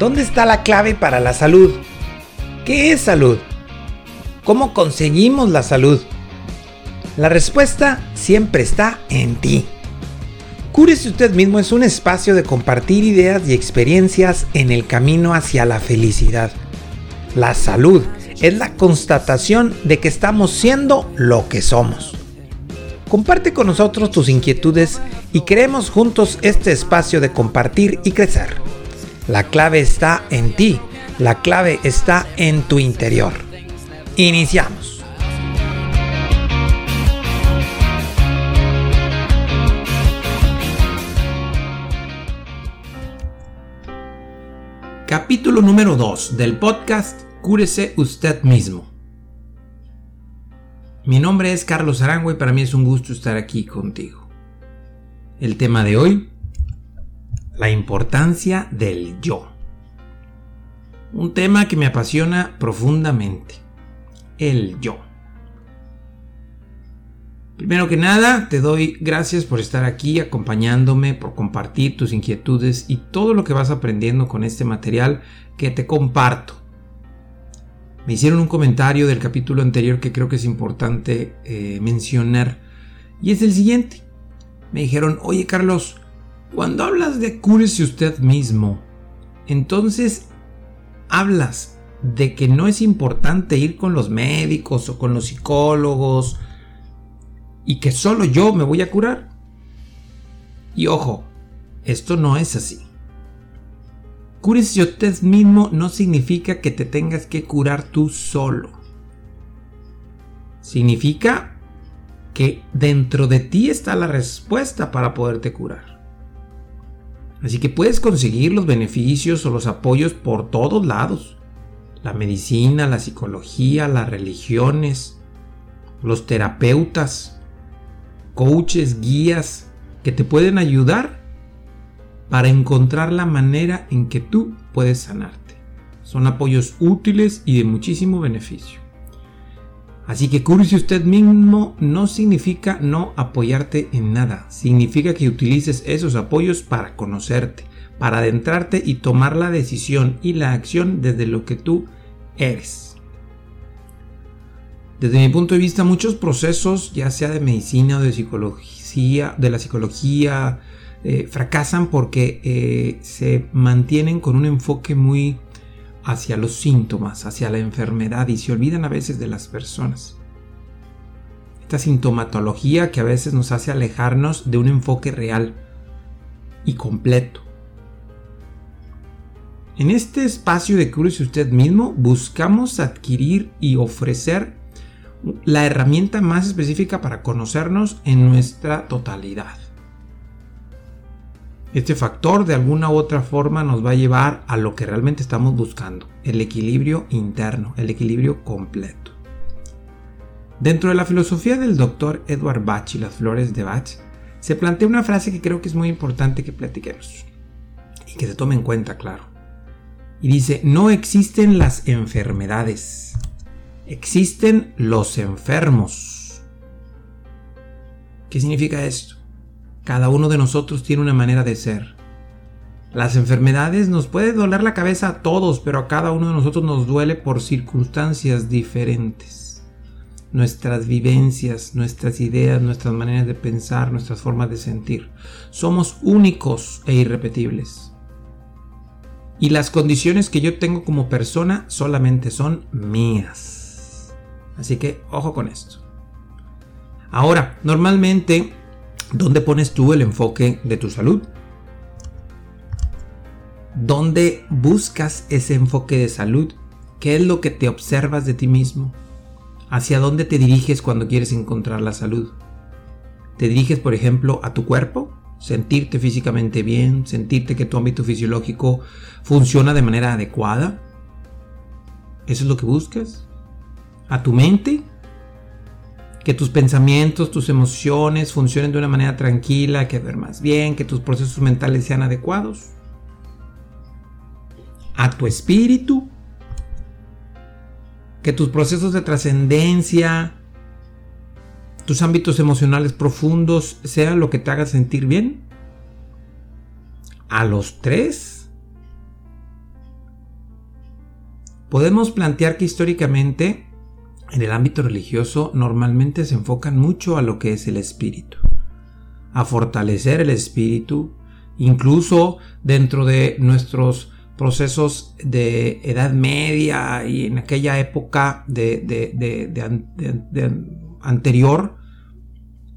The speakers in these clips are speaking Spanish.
¿Dónde está la clave para la salud? ¿Qué es salud? ¿Cómo conseguimos la salud? La respuesta siempre está en ti. Cúrese usted mismo es un espacio de compartir ideas y experiencias en el camino hacia la felicidad. La salud es la constatación de que estamos siendo lo que somos. Comparte con nosotros tus inquietudes y creemos juntos este espacio de compartir y crecer. La clave está en ti, la clave está en tu interior. Iniciamos. Capítulo número 2 del podcast Cúrese usted mismo. Mi nombre es Carlos Arango y para mí es un gusto estar aquí contigo. El tema de hoy, la importancia del yo. Un tema que me apasiona profundamente, el yo. Primero que nada, te doy gracias por estar aquí acompañándome, por compartir tus inquietudes y todo lo que vas aprendiendo con este material que te comparto. Me hicieron un comentario del capítulo anterior que creo que es importante eh, mencionar y es el siguiente. Me dijeron, oye Carlos, cuando hablas de cúrese usted mismo, entonces hablas de que no es importante ir con los médicos o con los psicólogos y que solo yo me voy a curar. Y ojo, esto no es así. Cúrese usted mismo no significa que te tengas que curar tú solo. Significa que dentro de ti está la respuesta para poderte curar. Así que puedes conseguir los beneficios o los apoyos por todos lados. La medicina, la psicología, las religiones, los terapeutas, coaches, guías que te pueden ayudar para encontrar la manera en que tú puedes sanarte. Son apoyos útiles y de muchísimo beneficio. Así que curse usted mismo no significa no apoyarte en nada, significa que utilices esos apoyos para conocerte, para adentrarte y tomar la decisión y la acción desde lo que tú eres. Desde mi punto de vista, muchos procesos, ya sea de medicina o de psicología, de la psicología, eh, fracasan porque eh, se mantienen con un enfoque muy hacia los síntomas, hacia la enfermedad y se olvidan a veces de las personas. Esta sintomatología que a veces nos hace alejarnos de un enfoque real y completo. En este espacio de Cúrese usted mismo buscamos adquirir y ofrecer la herramienta más específica para conocernos en nuestra totalidad. Este factor de alguna u otra forma nos va a llevar a lo que realmente estamos buscando, el equilibrio interno, el equilibrio completo. Dentro de la filosofía del doctor Edward Bach y las flores de Bach, se plantea una frase que creo que es muy importante que platiquemos y que se tome en cuenta, claro. Y dice, no existen las enfermedades, existen los enfermos. ¿Qué significa esto? Cada uno de nosotros tiene una manera de ser. Las enfermedades nos puede doler la cabeza a todos, pero a cada uno de nosotros nos duele por circunstancias diferentes. Nuestras vivencias, nuestras ideas, nuestras maneras de pensar, nuestras formas de sentir. Somos únicos e irrepetibles. Y las condiciones que yo tengo como persona solamente son mías. Así que ojo con esto. Ahora, normalmente ¿Dónde pones tú el enfoque de tu salud? ¿Dónde buscas ese enfoque de salud? ¿Qué es lo que te observas de ti mismo? ¿Hacia dónde te diriges cuando quieres encontrar la salud? ¿Te diriges, por ejemplo, a tu cuerpo? ¿Sentirte físicamente bien? ¿Sentirte que tu ámbito fisiológico funciona de manera adecuada? ¿Eso es lo que buscas? ¿A tu mente? Que tus pensamientos, tus emociones funcionen de una manera tranquila, que ver más bien, que tus procesos mentales sean adecuados. A tu espíritu, que tus procesos de trascendencia, tus ámbitos emocionales profundos sean lo que te haga sentir bien. A los tres. podemos plantear que históricamente en el ámbito religioso normalmente se enfocan mucho a lo que es el espíritu, a fortalecer el espíritu, incluso dentro de nuestros procesos de edad media y en aquella época de, anterior,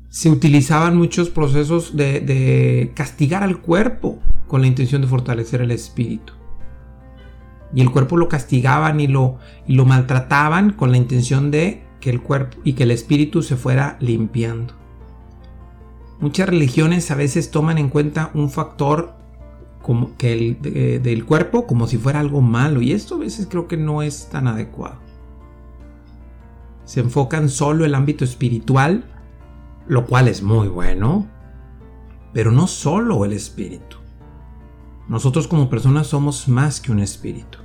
se utilizaban muchos procesos de castigar al cuerpo con la intención de fortalecer el espíritu y el cuerpo lo castigaban y lo, maltrataban con la intención de que el cuerpo y que el espíritu se fuera limpiando. Muchas religiones a veces toman en cuenta un factor como que el, del cuerpo como si fuera algo malo y esto a veces creo que no es tan adecuado. Se enfocan solo en el ámbito espiritual, lo cual es muy bueno, pero no solo el espíritu. Nosotros como personas somos más que un espíritu.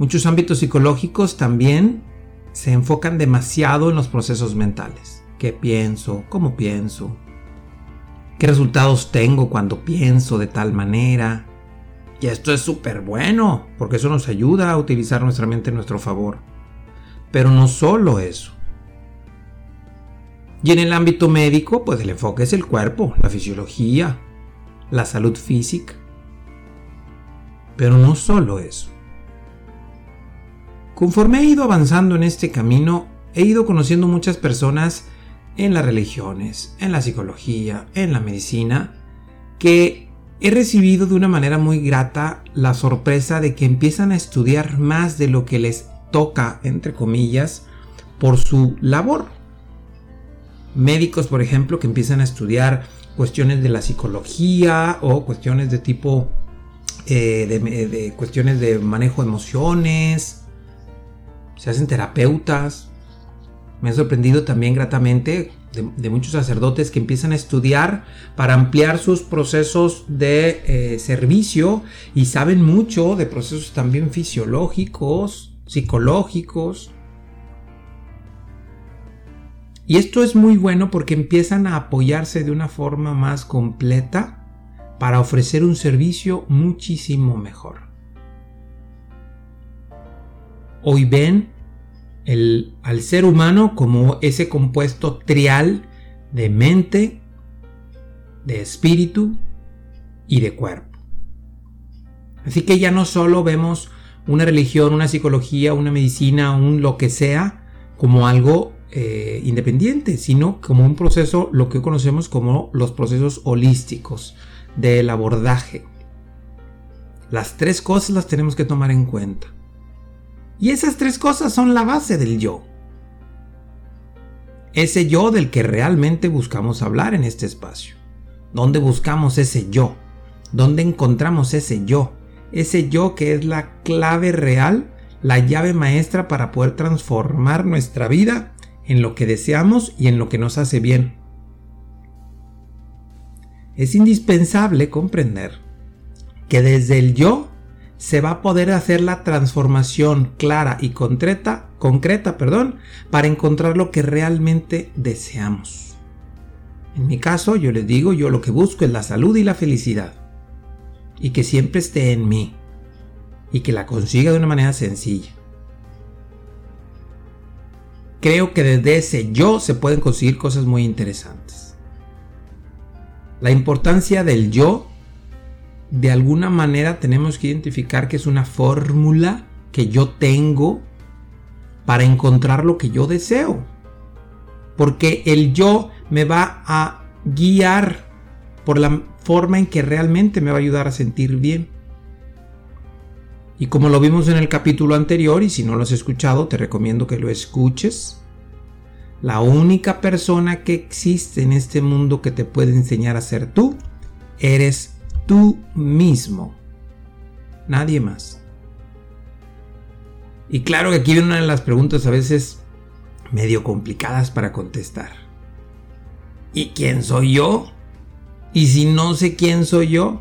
Muchos ámbitos psicológicos también se enfocan demasiado en los procesos mentales. ¿Qué pienso? ¿Cómo pienso? ¿Qué resultados tengo cuando pienso de tal manera? Y esto es súper bueno, porque eso nos ayuda a utilizar nuestra mente en nuestro favor. Pero no solo eso. Y en el ámbito médico, pues el enfoque es el cuerpo, la fisiología, la salud física. Pero no solo eso. Conforme he ido avanzando en este camino, he ido conociendo muchas personas en las religiones, en la psicología, en la medicina, que he recibido de una manera muy grata la sorpresa de que empiezan a estudiar más de lo que les toca, entre comillas, por su labor. Médicos, por ejemplo, que empiezan a estudiar cuestiones de la psicología o cuestiones de tipo eh, de, cuestiones de manejo de emociones, se hacen terapeutas. Me ha sorprendido también gratamente de, muchos sacerdotes que empiezan a estudiar para ampliar sus procesos de eh, servicio y saben mucho de procesos también fisiológicos, psicológicos. Y esto es muy bueno porque empiezan a apoyarse de una forma más completa para ofrecer un servicio muchísimo mejor hoy ven al ser humano como ese compuesto trial de mente, de espíritu y de cuerpo. Así que ya no solo vemos una religión, una psicología, una medicina, un lo que sea, como algo eh, independiente, sino como un proceso, lo que conocemos como los procesos holísticos del abordaje. Las tres cosas las tenemos que tomar en cuenta. Y esas tres cosas son la base del yo. Ese yo del que realmente buscamos hablar en este espacio. ¿Dónde buscamos ese yo? ¿Dónde encontramos ese yo? Ese yo que es la clave real, la llave maestra para poder transformar nuestra vida en lo que deseamos y en lo que nos hace bien. Es indispensable comprender que desde el yo se va a poder hacer la transformación clara y concreta, concreta perdón, para encontrar lo que realmente deseamos. En mi caso, yo les digo, yo lo que busco es la salud y la felicidad. Y que siempre esté en mí. Y que la consiga de una manera sencilla. Creo que desde ese yo se pueden conseguir cosas muy interesantes. La importancia del yo de alguna manera tenemos que identificar que es una fórmula que yo tengo para encontrar lo que yo deseo. Porque el yo me va a guiar por la forma en que realmente me va a ayudar a sentir bien. Y como lo vimos en el capítulo anterior, y si no lo has escuchado, te recomiendo que lo escuches. La única persona que existe en este mundo que te puede enseñar a ser tú, eres tú mismo. Nadie más. Y claro que aquí viene una de las preguntas a veces medio complicadas para contestar. ¿Y quién soy yo? ¿Y si no sé quién soy yo?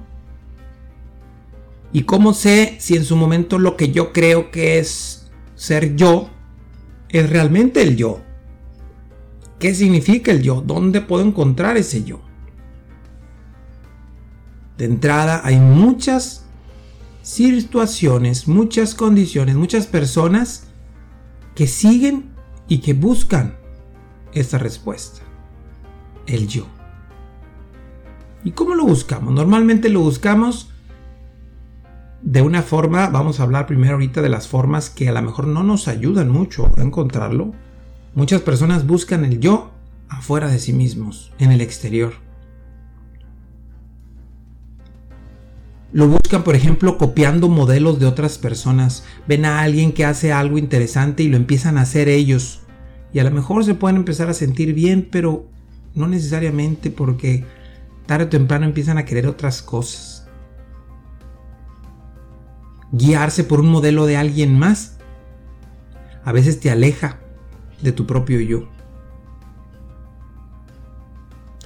¿Y cómo sé si en su momento lo que yo creo que es ser yo es realmente el yo? ¿Qué significa el yo? ¿Dónde puedo encontrar ese yo? De entrada hay muchas situaciones, muchas condiciones, muchas personas que siguen y que buscan esa respuesta. El yo. ¿Y cómo lo buscamos? Normalmente lo buscamos de una forma, vamos a hablar primero ahorita de las formas que a lo mejor no nos ayudan mucho a encontrarlo. Muchas personas buscan el yo afuera de sí mismos, en el exterior. Lo buscan, por ejemplo, copiando modelos de otras personas. Ven a alguien que hace algo interesante y lo empiezan a hacer ellos. Y a lo mejor se pueden empezar a sentir bien, pero no necesariamente porque tarde o temprano empiezan a querer otras cosas. Guiarse por un modelo de alguien más a veces te aleja de tu propio yo.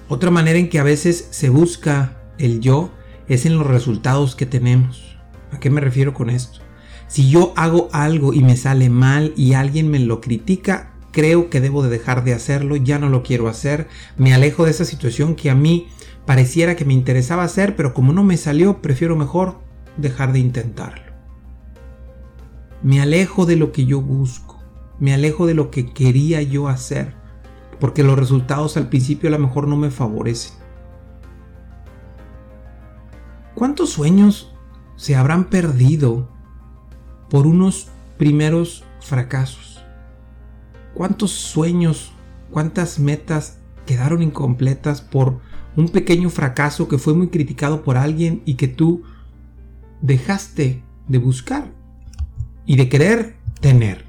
Otra manera en que a veces se busca el yo es en los resultados que tenemos. ¿A qué me refiero con esto? Si yo hago algo y me sale mal y alguien me lo critica, creo que debo de dejar de hacerlo, ya no lo quiero hacer, me alejo de esa situación que a mí pareciera que me interesaba hacer, pero como no me salió, prefiero mejor dejar de intentarlo. Me alejo de lo que yo busco, me alejo de lo que quería yo hacer, porque los resultados al principio a lo mejor no me favorecen. ¿Cuántos sueños se habrán perdido por unos primeros fracasos? ¿Cuántos sueños, cuántas metas quedaron incompletas por un pequeño fracaso que fue muy criticado por alguien y que tú dejaste de buscar y de querer tener?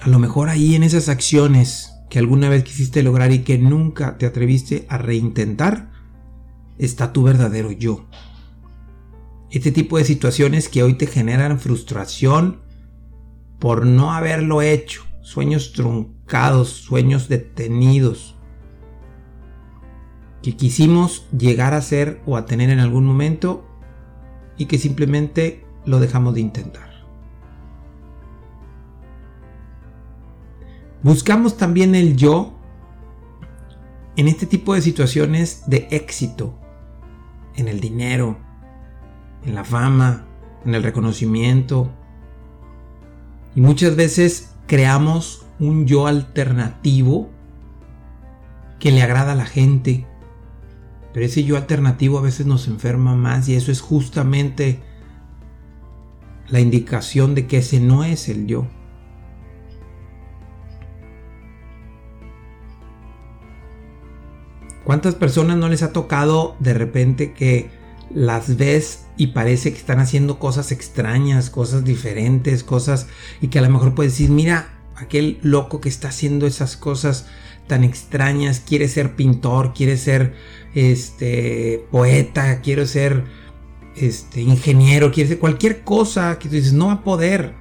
A lo mejor ahí en esas acciones que alguna vez quisiste lograr y que nunca te atreviste a reintentar, está tu verdadero yo. Este tipo de situaciones que hoy te generan frustración por no haberlo hecho, sueños truncados, sueños detenidos, que quisimos llegar a ser o a tener en algún momento y que simplemente lo dejamos de intentar. Buscamos también el yo en este tipo de situaciones de éxito, en el dinero, en la fama, en el reconocimiento. Y muchas veces creamos un yo alternativo que le agrada a la gente. Pero ese yo alternativo a veces nos enferma más y eso es justamente la indicación de que ese no es el yo. ¿Cuántas personas no les ha tocado de repente que las ves y parece que están haciendo cosas extrañas, cosas diferentes, cosas y que a lo mejor puedes decir, mira, aquel loco que está haciendo esas cosas tan extrañas, quiere ser pintor, quiere ser este poeta, quiere ser este ingeniero, quiere ser cualquier cosa que tú dices, no va a poder.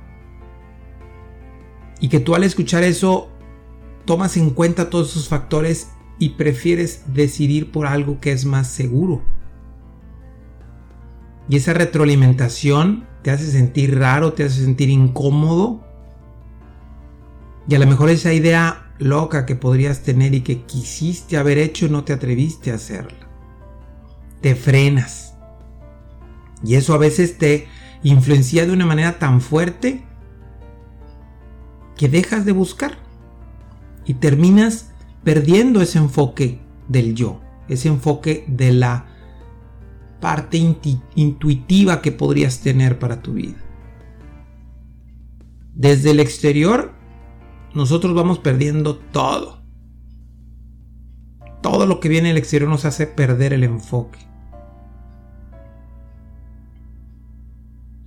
Y que tú al escuchar eso tomas en cuenta todos esos factores y prefieres decidir por algo que es más seguro. Y esa retroalimentación te hace sentir raro, te hace sentir incómodo. Y a lo mejor esa idea loca que podrías tener y que quisiste haber hecho no te atreviste a hacerla. Te frenas. Y eso a veces te influencia de una manera tan fuerte que dejas de buscar y terminas perdiendo ese enfoque del yo, ese enfoque de la parte intuitiva que podrías tener para tu vida. Desde el exterior, nosotros vamos perdiendo todo. Todo lo que viene del exterior nos hace perder el enfoque.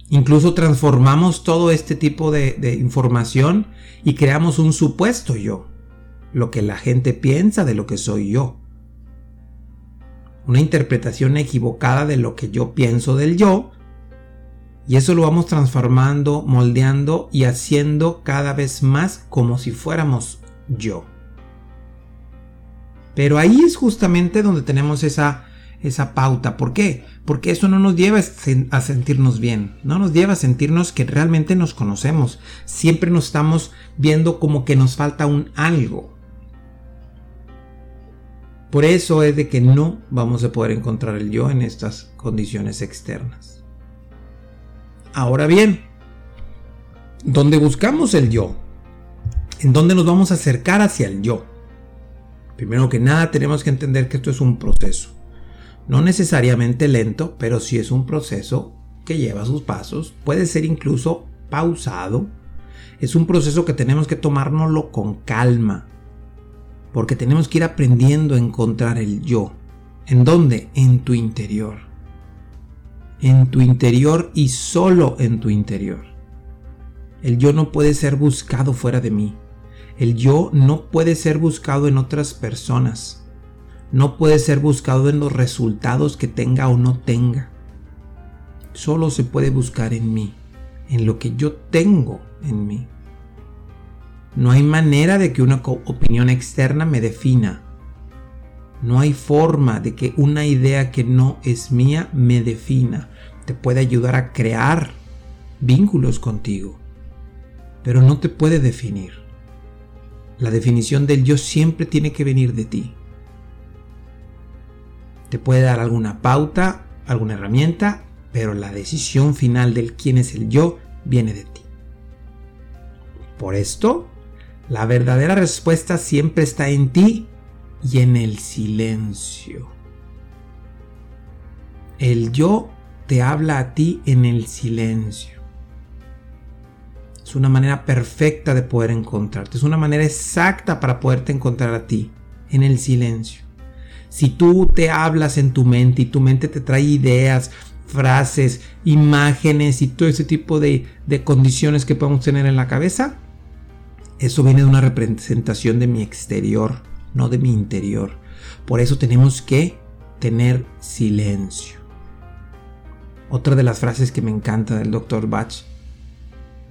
Incluso transformamos todo este tipo de, información y creamos un supuesto yo lo que la gente piensa de lo que soy yo. Una interpretación equivocada de lo que yo pienso del yo. Y eso lo vamos transformando, moldeando y haciendo cada vez más como si fuéramos yo. Pero ahí es justamente donde tenemos esa, esa pauta. ¿Por qué? Porque eso no nos lleva a sentirnos bien, no nos lleva a sentirnos que realmente nos conocemos. Siempre nos estamos viendo como que nos falta un algo. Por eso es de que no vamos a poder encontrar el yo en estas condiciones externas. Ahora bien, ¿dónde buscamos el yo? ¿En dónde nos vamos a acercar hacia el yo? Primero que nada tenemos que entender que esto es un proceso. No necesariamente lento, pero sí es un proceso que lleva sus pasos. Puede ser incluso pausado. Es un proceso que tenemos que tomárnoslo con calma porque tenemos que ir aprendiendo a encontrar el yo. ¿En dónde? En tu interior. En tu interior y solo en tu interior. El yo no puede ser buscado fuera de mí. El yo no puede ser buscado en otras personas. No puede ser buscado en los resultados que tenga o no tenga. Solo se puede buscar en mí, en lo que yo tengo en mí. No hay manera de que una opinión externa me defina. No hay forma de que una idea que no es mía me defina. Te puede ayudar a crear vínculos contigo, pero no te puede definir. La definición del yo siempre tiene que venir de ti. Te puede dar alguna pauta, alguna herramienta, pero la decisión final del quién es el yo viene de ti. Por esto, la verdadera respuesta siempre está en ti y en el silencio. El yo te habla a ti en el silencio. Es una manera perfecta de poder encontrarte. Es una manera exacta para poderte encontrar a ti en el silencio. Si tú te hablas en tu mente y tu mente te trae ideas, frases, imágenes y todo ese tipo de, de condiciones que podemos tener en la cabeza, eso viene de una representación de mi exterior, no de mi interior. Por eso tenemos que tener silencio. Otra de las frases que me encanta del Dr. Bach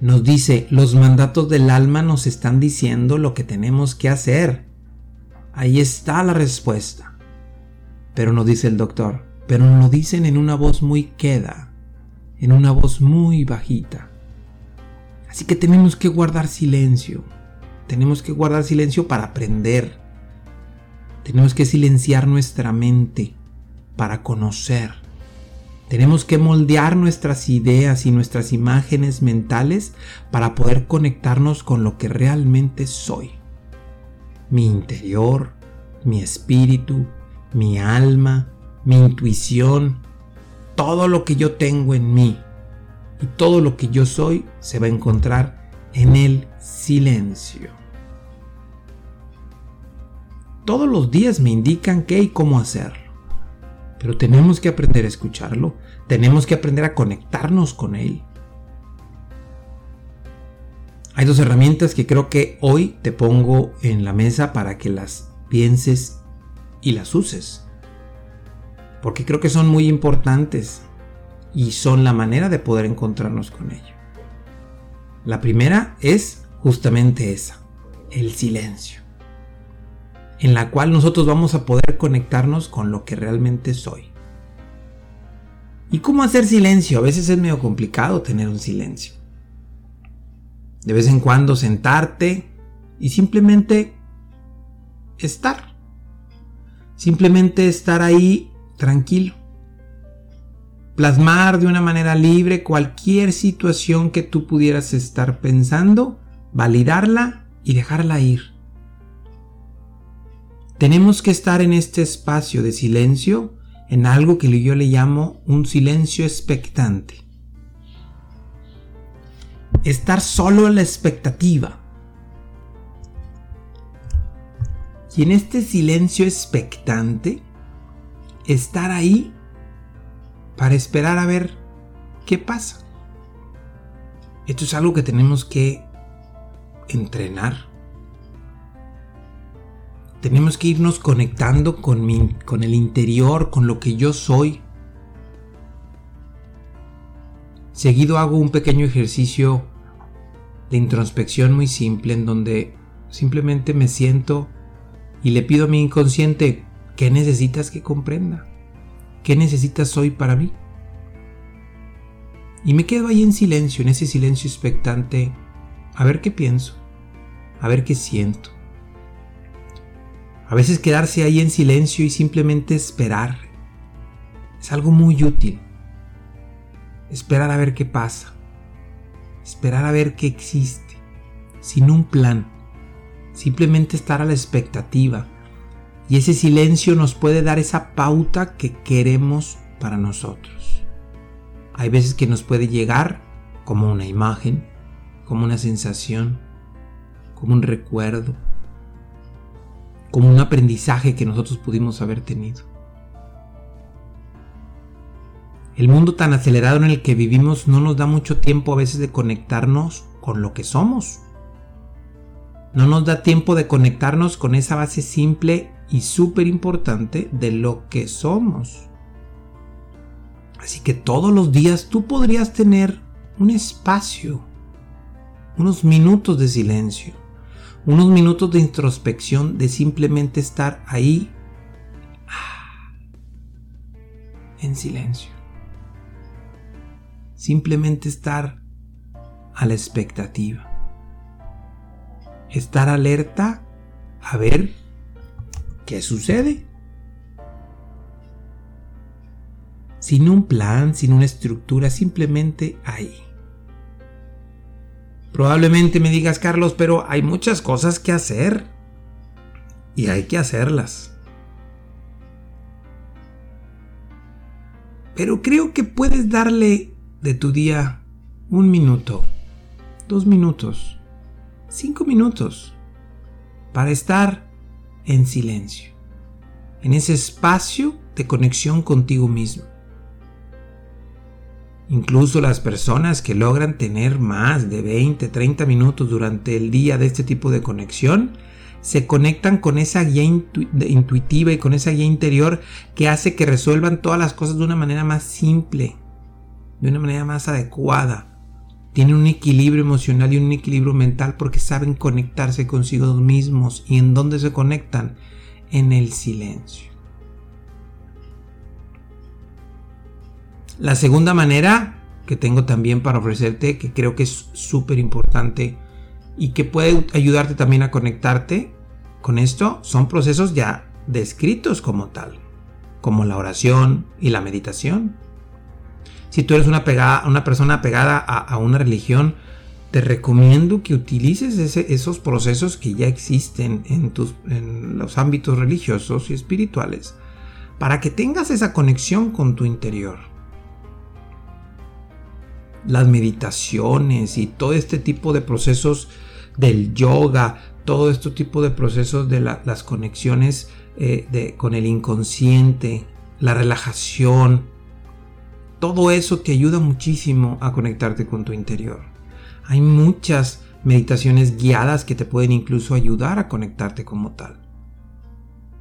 nos dice, los mandatos del alma nos están diciendo lo que tenemos que hacer. Ahí está la respuesta. Pero nos dice el doctor, pero nos lo dicen en una voz muy queda, en una voz muy bajita. Así que tenemos que guardar silencio. Tenemos que guardar silencio para aprender. Tenemos que silenciar nuestra mente para conocer. Tenemos que moldear nuestras ideas y nuestras imágenes mentales para poder conectarnos con lo que realmente soy. Mi interior, mi espíritu, mi alma, mi intuición, todo lo que yo tengo en mí y todo lo que yo soy se va a encontrar en el silencio. Todos los días me indican qué y cómo hacerlo. Pero tenemos que aprender a escucharlo, tenemos que aprender a conectarnos con él. Hay dos herramientas que creo que hoy te pongo en la mesa para que las pienses y las uses. Porque creo que son muy importantes y son la manera de poder encontrarnos con ello. La primera es justamente esa, el silencio en la cual nosotros vamos a poder conectarnos con lo que realmente soy. ¿Y cómo hacer silencio? A veces es medio complicado tener un silencio. De vez en cuando sentarte y simplemente estar. Simplemente estar ahí tranquilo. Plasmar de una manera libre cualquier situación que tú pudieras estar pensando, validarla y dejarla ir tenemos que estar en este espacio de silencio, en algo que yo le llamo un silencio expectante. Estar solo en la expectativa. Y en este silencio expectante, estar ahí para esperar a ver qué pasa. Esto es algo que tenemos que entrenar tenemos que irnos conectando con, mi, con el interior, con lo que yo soy. Seguido hago un pequeño ejercicio de introspección muy simple en donde simplemente me siento y le pido a mi inconsciente, ¿qué necesitas que comprenda? ¿Qué necesitas hoy para mí? Y me quedo ahí en silencio, en ese silencio expectante, a ver qué pienso, a ver qué siento A veces quedarse ahí en silencio y simplemente esperar es algo muy útil. Esperar a ver qué pasa. Esperar a ver qué existe. Sin un plan. Simplemente estar a la expectativa. Y ese silencio nos puede dar esa pauta que queremos para nosotros. Hay veces que nos puede llegar como una imagen, como una sensación, como un recuerdo, como un aprendizaje que nosotros pudimos haber tenido. El mundo tan acelerado en el que vivimos no nos da mucho tiempo a veces de conectarnos con lo que somos. No nos da tiempo de conectarnos con esa base simple y súper importante de lo que somos. Así que todos los días tú podrías tener un espacio, unos minutos de silencio, unos minutos de introspección, de simplemente estar ahí ah, en silencio simplemente estar a la expectativa. Estar alerta a ver qué sucede. Sin un plan, sin una estructura, simplemente ahí. Probablemente me digas, Carlos, pero hay muchas cosas que hacer. Y hay que hacerlas. Pero creo que puedes darle de tu día un minuto, dos minutos, cinco minutos para estar en silencio, en ese espacio de conexión contigo mismo. Incluso las personas que logran tener más de 20, 30 minutos durante el día de este tipo de conexión, se conectan con esa guía intuitiva y con esa guía interior que hace que resuelvan todas las cosas de una manera más simple, de una manera más adecuada. Tienen un equilibrio emocional y un equilibrio mental porque saben conectarse consigo mismos. ¿Y en dónde se conectan? En el silencio. La segunda manera que tengo también para ofrecerte, que creo que es súper importante y que puede ayudarte también a conectarte con esto, son procesos ya descritos como tal, como la oración y la meditación. Si tú eres una, una persona pegada a, una religión, te recomiendo que utilices esos procesos que ya existen en, tus, los ámbitos religiosos y espirituales para que tengas esa conexión con tu interior. Las meditaciones y todo este tipo de procesos del yoga, todo este tipo de procesos de las conexiones eh, con el inconsciente, la relajación, todo eso te ayuda muchísimo a conectarte con tu interior. Hay muchas meditaciones guiadas que te pueden incluso ayudar a conectarte como tal.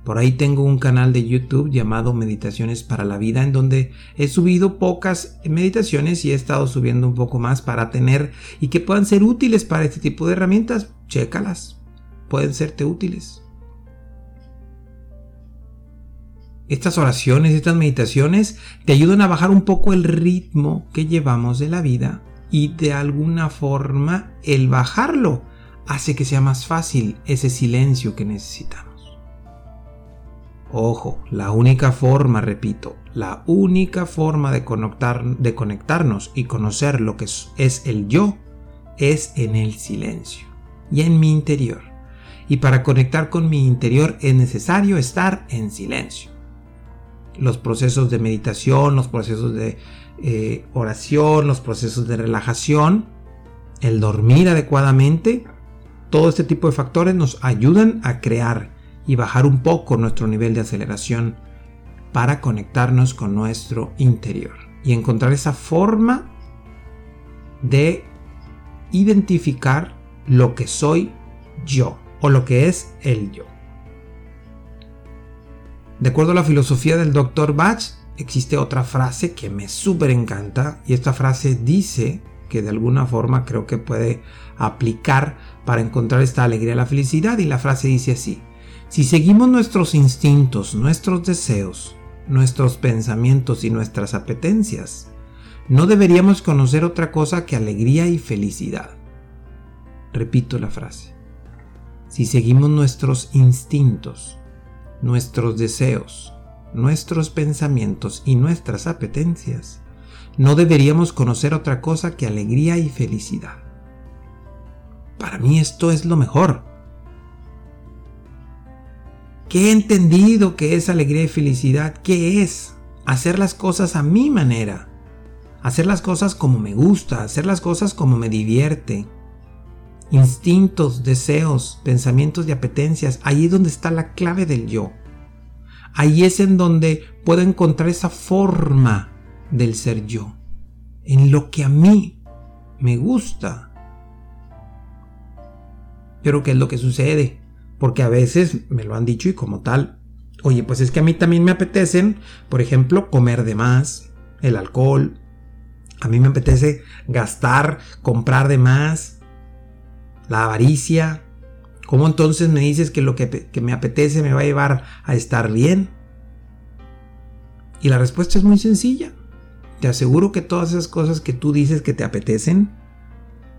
Por ahí tengo un canal de YouTube llamado Meditaciones para la Vida en donde he subido pocas meditaciones y he estado subiendo un poco más para tener y que puedan ser útiles para este tipo de herramientas. Chécalas, pueden serte útiles. Estas oraciones, estas meditaciones te ayudan a bajar un poco el ritmo que llevamos de la vida y de alguna forma el bajarlo hace que sea más fácil ese silencio que necesitamos. Ojo, la única forma, repito, la única forma de, conectar, de conectarnos y conocer lo que es, es el yo es en el silencio y en mi interior. Y para conectar con mi interior es necesario estar en silencio los procesos de meditación, los procesos de eh, oración, los procesos de relajación, el dormir adecuadamente, todo este tipo de factores nos ayudan a crear y bajar un poco nuestro nivel de aceleración para conectarnos con nuestro interior y encontrar esa forma de identificar lo que soy yo o lo que es el yo. De acuerdo a la filosofía del Dr. Bach, existe otra frase que me súper encanta y esta frase dice que de alguna forma creo que puede aplicar para encontrar esta alegría y la felicidad y la frase dice así, si seguimos nuestros instintos, nuestros deseos, nuestros pensamientos y nuestras apetencias, no deberíamos conocer otra cosa que alegría y felicidad. Repito la frase. Si seguimos nuestros instintos, nuestros deseos, nuestros pensamientos y nuestras apetencias, no deberíamos conocer otra cosa que alegría y felicidad. Para mí esto es lo mejor. ¿Qué he entendido que es alegría y felicidad? ¿Qué es? Hacer las cosas a mi manera. Hacer las cosas como me gusta, hacer las cosas como me divierte. Instintos, deseos, pensamientos y apetencias, ahí es donde está la clave del yo. Ahí es en donde puedo encontrar esa forma del ser yo, en lo que a mí me gusta. Pero ¿qué es lo que sucede? Porque a veces me lo han dicho y como tal, oye, pues es que a mí también me apetecen, por ejemplo, comer de más, el alcohol, a mí me apetece gastar, comprar de más, la avaricia. ¿Cómo entonces me dices que lo que, que me apetece me va a llevar a estar bien? Y la respuesta es muy sencilla. Te aseguro que todas esas cosas que tú dices que te apetecen,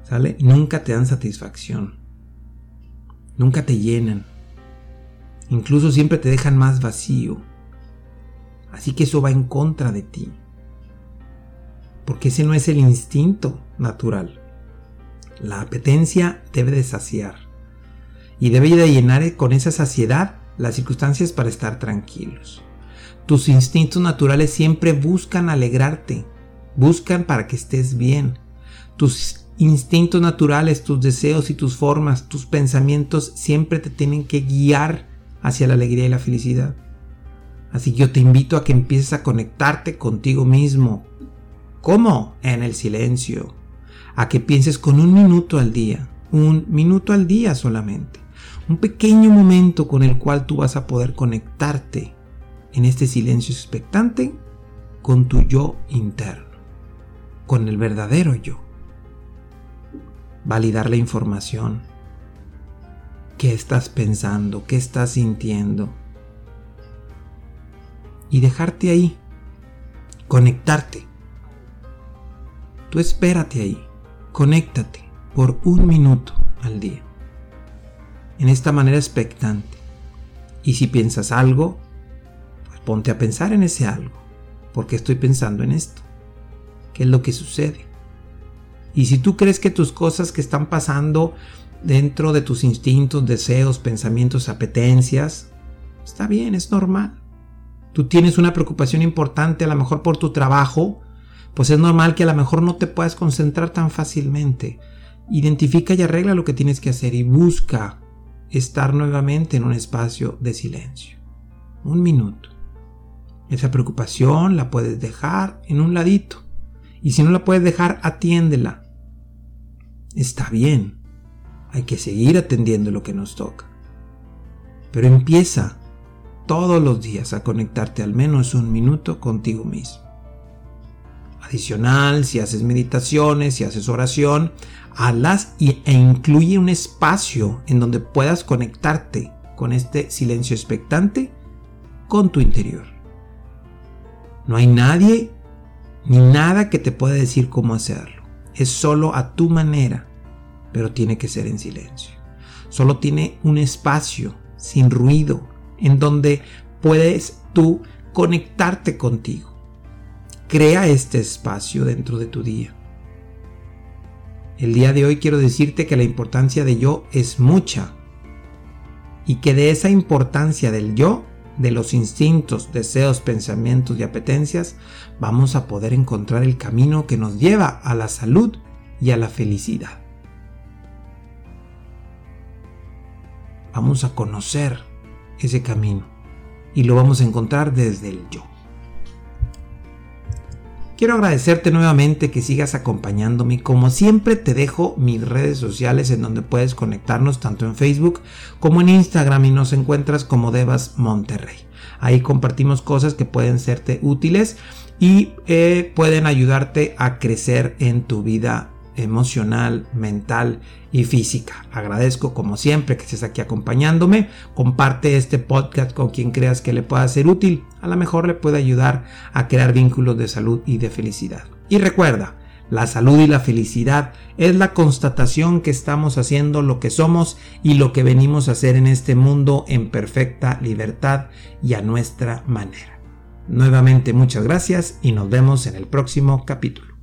¿sale? Nunca te dan satisfacción. Nunca te llenan. Incluso siempre te dejan más vacío. Así que eso va en contra de ti. Porque ese no es el instinto natural. La apetencia debe de saciar. Y debe de llenar con esa saciedad las circunstancias para estar tranquilos. Tus instintos naturales siempre buscan alegrarte, buscan para que estés bien. Tus instintos naturales, tus deseos y tus formas, tus pensamientos siempre te tienen que guiar hacia la alegría y la felicidad. Así que yo te invito a que empieces a conectarte contigo mismo. ¿Cómo? En el silencio. A que pienses con un minuto al día. Un minuto al día solamente. Un pequeño momento con el cual tú vas a poder conectarte en este silencio expectante con tu yo interno, con el verdadero yo. Validar la información. ¿Qué estás pensando? ¿Qué estás sintiendo? Y dejarte ahí. Conectarte. Tú espérate ahí. Conéctate por un minuto al día. En esta manera expectante. Y si piensas algo, Ponte a pensar en ese algo. ¿Por qué estoy pensando en esto? ¿Qué es lo que sucede? Y si tú crees que tus cosas que están pasando dentro de tus instintos, deseos, pensamientos, apetencias, está bien, es normal. Tú tienes una preocupación importante a lo mejor por tu trabajo, pues es normal que a lo mejor no te puedas concentrar tan fácilmente. Identifica y arregla lo que tienes que hacer y busca estar nuevamente en un espacio de silencio. Un minuto. Esa preocupación la puedes dejar en un ladito. Y si no la puedes dejar, atiéndela. Está bien. Hay que seguir atendiendo lo que nos toca. Pero empieza todos los días a conectarte al menos un minuto contigo mismo. Adicional, si haces meditaciones, si haces oración, hazlas e incluye un espacio en donde puedas conectarte con este silencio expectante con tu interior. No hay nadie ni nada que te pueda decir cómo hacerlo. Es solo a tu manera, pero tiene que ser en silencio. Solo tiene un espacio sin ruido en donde puedes tú conectarte contigo. Crea este espacio dentro de tu día. El día de hoy quiero decirte que la importancia de yo es mucha y que de esa importancia del yo de los instintos, deseos, pensamientos y apetencias, vamos a poder encontrar el camino que nos lleva a la salud y a la felicidad. Vamos a conocer ese camino y lo vamos a encontrar desde el yo. Quiero agradecerte nuevamente que sigas acompañándome. Como siempre te dejo mis redes sociales en donde puedes conectarnos tanto en Facebook como en Instagram y nos encuentras como Devas Monterrey. Ahí compartimos cosas que pueden serte útiles y eh, pueden ayudarte a crecer en tu vida emocional, mental y física. Agradezco como siempre que estés aquí acompañándome. Comparte este podcast con quien creas que le pueda ser útil. A lo mejor le puede ayudar a crear vínculos de salud y de felicidad. Y recuerda, La salud y la felicidad es la constatación que estamos haciendo lo que somos y lo que venimos a hacer en este mundo en perfecta libertad y a nuestra manera. Nuevamente muchas gracias y nos vemos en el próximo capítulo.